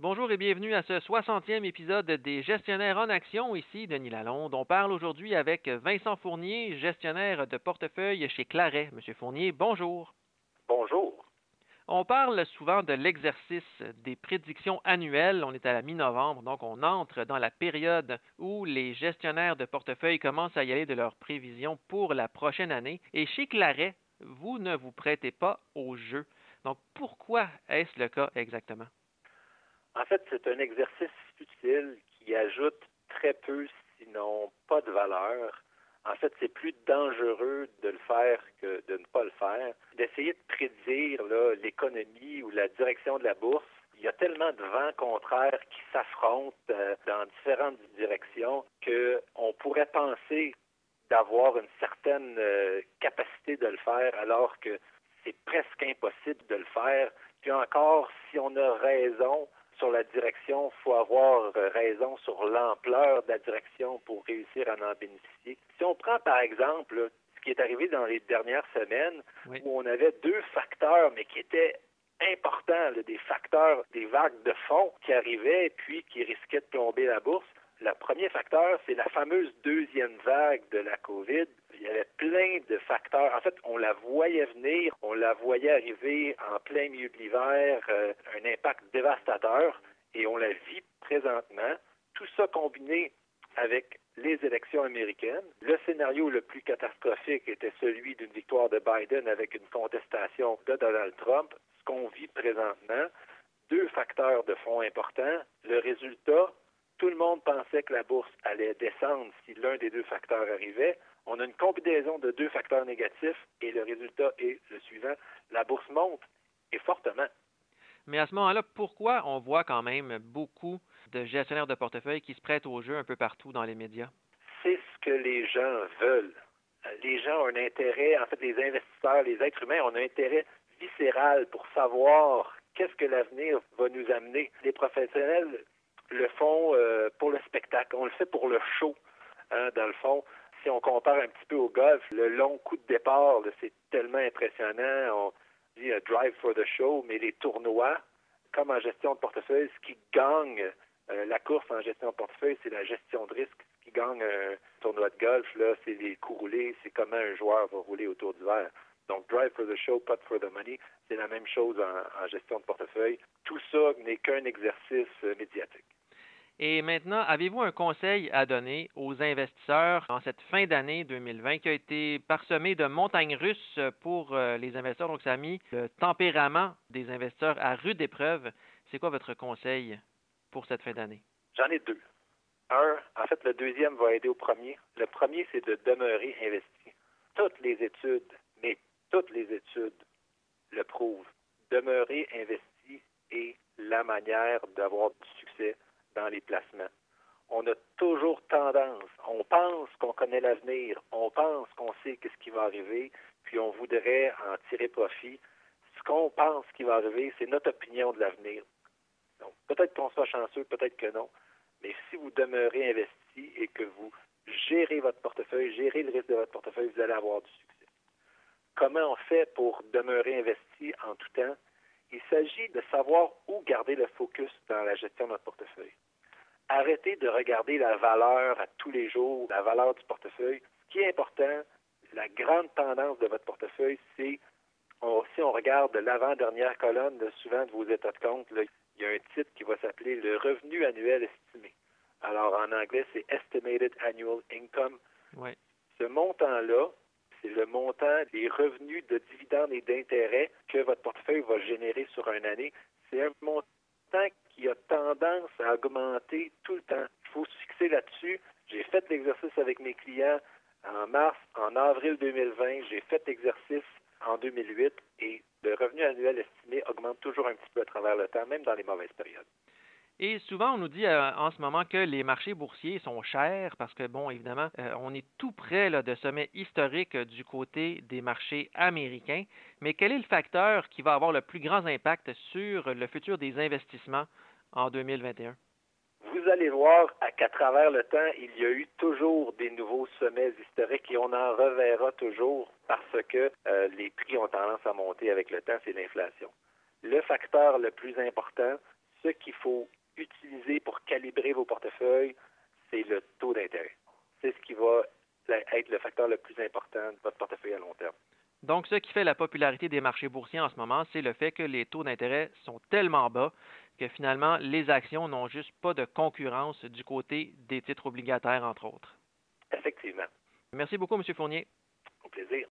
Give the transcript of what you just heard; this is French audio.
Bonjour et bienvenue à ce 60e épisode des Gestionnaires en Action. Ici Denis Lalonde. On parle aujourd'hui avec Vincent Fournier, gestionnaire de portefeuille chez Claret. Monsieur Fournier, bonjour. Bonjour. On parle souvent de l'exercice des prédictions annuelles. On est à la mi-novembre, donc on entre dans la période où les gestionnaires de portefeuille commencent à y aller de leurs prévisions pour la prochaine année. Et chez Claret, vous ne vous prêtez pas au jeu. Donc pourquoi est-ce le cas exactement? En fait, c'est un exercice futile qui ajoute très peu, sinon pas de valeur. En fait, c'est plus dangereux de le faire que de ne pas le faire. D'essayer de prédire l'économie ou la direction de la bourse, il y a tellement de vents contraires qui s'affrontent euh, dans différentes directions qu'on pourrait penser d'avoir une certaine euh, capacité de le faire alors que c'est presque impossible de le faire. Puis encore, si on a raison, sur la direction, il faut avoir euh, raison sur l'ampleur de la direction pour réussir à en bénéficier. Si on prend par exemple ce qui est arrivé dans les dernières semaines, où on avait deux facteurs, mais qui étaient importants, des facteurs, des vagues de fonds qui arrivaient et puis qui risquaient de plomber la bourse. Le premier facteur, c'est la fameuse deuxième vague de la COVID. Y avait plein de facteurs. En fait, on la voyait venir, on la voyait arriver en plein milieu de l'hiver, euh, un impact dévastateur, et on la vit présentement. Tout ça combiné avec les élections américaines. Le scénario le plus catastrophique était celui d'une victoire de Biden avec une contestation de Donald Trump. Ce qu'on vit présentement, deux facteurs de fonds importants. Le résultat, tout le monde pensait que la bourse allait descendre si l'un des deux facteurs arrivait. On a une combinaison de deux facteurs négatifs et le résultat est le suivant. La bourse monte et fortement. Mais à ce moment-là, pourquoi on voit quand même beaucoup de gestionnaires de portefeuille qui se prêtent au jeu un peu partout dans les médias? C'est ce que les gens veulent. Les gens ont un intérêt, en fait, les investisseurs, les êtres humains ont un intérêt viscéral pour savoir qu'est-ce que l'avenir va nous amener. Les professionnels le font euh, pour le spectacle. On le fait pour le show, hein, dans le fond. Si on compare un petit peu au golf, le long coup de départ, c'est tellement impressionnant. On dit euh, drive for the show, mais les tournois, comme en gestion de portefeuille, ce qui gagne euh, la course en gestion de portefeuille, c'est la gestion de risque. Ce qui gagne un tournoi de golf, là, c'est les coups roulés, c'est comment un joueur va rouler autour du verre. Donc, drive for the show, putt for the money, c'est la même chose en gestion de portefeuille. Tout ça n'est qu'un exercice médiatique. Et maintenant, avez-vous un conseil à donner aux investisseurs en cette fin d'année 2020 qui a été parsemée de montagnes russes pour euh, les investisseurs? Donc, ça a mis le tempérament des investisseurs à rude épreuve. C'est quoi votre conseil pour cette fin d'année? J'en ai deux. Un, en fait, le deuxième va aider au premier. Le premier, c'est de demeurer investi. Toutes les études, mais toutes les études le prouvent. Demeurer investi est la manière d'avoir du succès dans les placements. On a toujours tendance, on pense qu'on connaît l'avenir, on pense qu'on sait qu'est-ce qui va arriver, puis on voudrait en tirer profit. Ce qu'on pense qui va arriver, c'est notre opinion de l'avenir. Donc, peut-être qu'on soit chanceux, peut-être que non, mais si vous demeurez investi et que vous gérez votre portefeuille, gérez le risque de votre portefeuille, vous allez avoir du succès. Comment on fait pour demeurer investi en tout temps? Il s'agit de savoir où garder le focus dans la gestion de notre portefeuille. Arrêtez de regarder la valeur à tous les jours, la valeur du portefeuille. Ce qui est important, la grande tendance de votre portefeuille, c'est si on regarde l'avant-dernière colonne, souvent de vos états de compte, il y a un titre qui va s'appeler le revenu annuel estimé. Alors en anglais, c'est Estimated Annual Income. Ce montant-là, c'est le montant des revenus de dividendes et d'intérêts que votre portefeuille va générer sur une année. C'est un montant qui a tendance à augmenter tout le temps. Il faut se fixer là-dessus. J'ai fait l'exercice avec mes clients en mars, en avril 2020. J'ai fait l'exercice en 2008 et le revenu annuel estimé augmente toujours un petit peu à travers le temps, même dans les mauvaises périodes. Et souvent, on nous dit euh, en ce moment que les marchés boursiers sont chers parce que, bon, évidemment, euh, on est tout près de sommets historiques euh, du côté des marchés américains. Mais quel est le facteur qui va avoir le plus grand impact sur le futur des investissements en 2021? Vous allez voir qu'à travers le temps, il y a eu toujours des nouveaux sommets historiques et on en reverra toujours parce que les prix ont tendance à monter avec le temps, c'est l'inflation. Le facteur le plus important, ce qu'il faut utiliser pour calibrer vos portefeuilles, c'est le taux d'intérêt. C'est ce qui va être le facteur le plus important de votre portefeuille à long terme. Donc, ce qui fait la popularité des marchés boursiers en ce moment, c'est le fait que les taux d'intérêt sont tellement bas que finalement, les actions n'ont juste pas de concurrence du côté des titres obligataires, entre autres. Effectivement. Merci beaucoup, M. Fournier. Au plaisir.